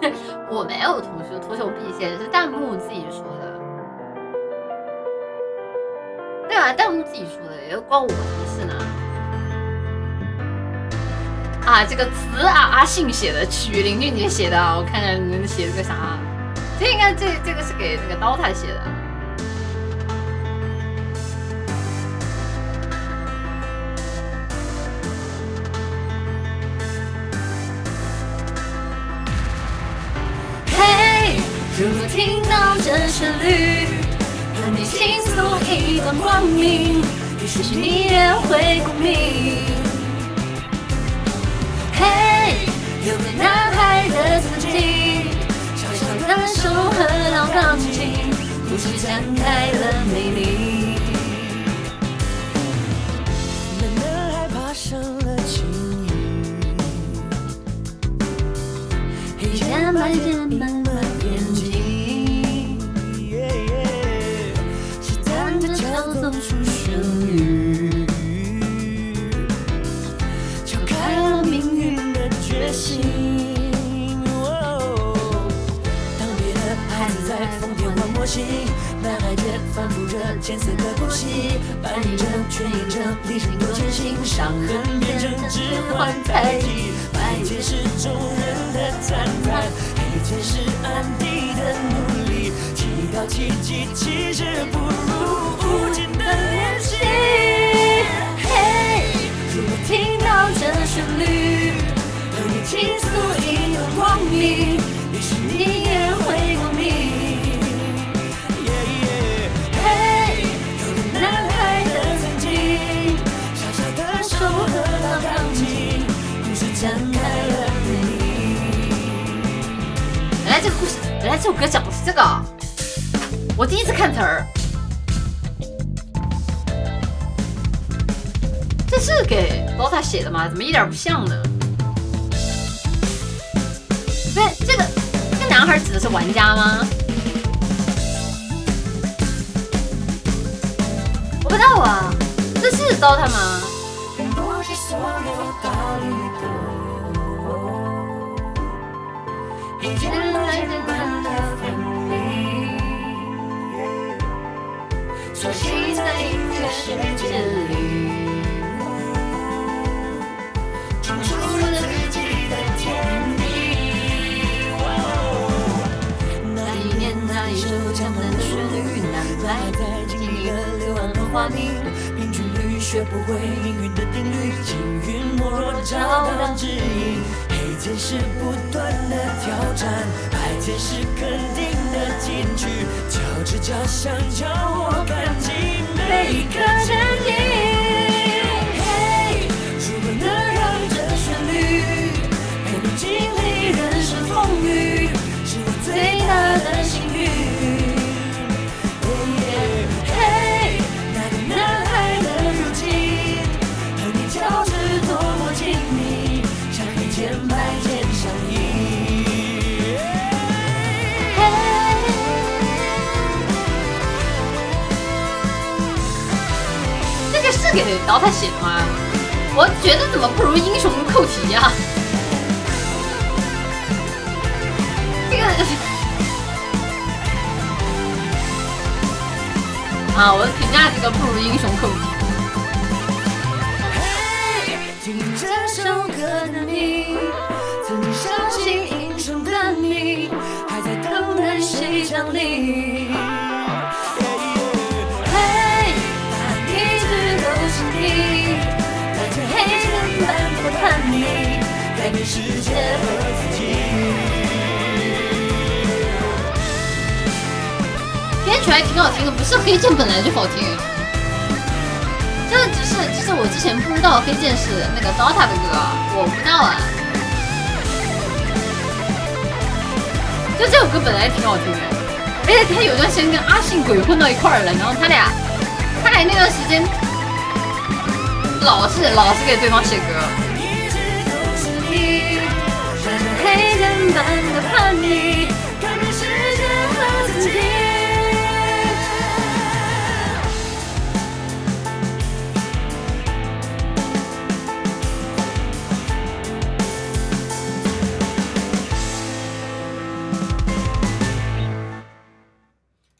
我没有同学脱手必写，是弹幕自己说的。对啊，弹幕自己说的，也关我什么事呢？啊，这个词啊，阿信写的，曲林俊杰写的啊，我看看你写了个啥？这应该这这个是给那个刀塔写的。果听到这旋律，和你倾诉一段光明，也许你也会共鸣。嘿，有个男孩的曾经，小小的手和老钢琴，故事展开了美丽。那男孩爬上了青云，黑夜漫天心。哦当别的孩子在疯癫玩模型，男孩却反复着艰涩的呼吸，扮演着全演着历史的艰辛，伤痕变成指环太极，白键是众人的赞叹，黑键是安迪的努力，祈祷奇迹其实不如无尽的练习。嘿，如果听到这旋律，你倾诉一段光明，也许你也会共鸣。嘿，有个男孩的曾经，小小的手和老钢琴，故事展开了来这个故事，原来这首歌讲的是这个啊，我第一次看词儿。这是给 Dota 写的吗？怎么一点不像呢？不是这个，这个男孩指的是玩家吗？我不知道啊，这是 Dota 吗？流浪的花名，平均律学不会命运的定律，幸运莫若找到指引。黑键是不断的挑战，白键是肯定的进取，脚趾脚想叫我赶紧每一个给 Dota 写的吗？我觉得怎么不如英雄扣题呀、这个啊，我评价这个不如英雄扣题。嘿，听这首歌的你，曾经相信英雄的你，还在等待谁降临。世界和自己。编曲还挺好听的，不是黑键本来就好听。这只是只是我之前不知道黑键是那个 Dota 的歌，我不知道啊。就这首歌本来挺好听的，而且他有段时间跟阿信鬼混到一块儿了，然后他俩他俩那段时间老是老是给对方写歌。一直都是你，带着黑人般的叛逆，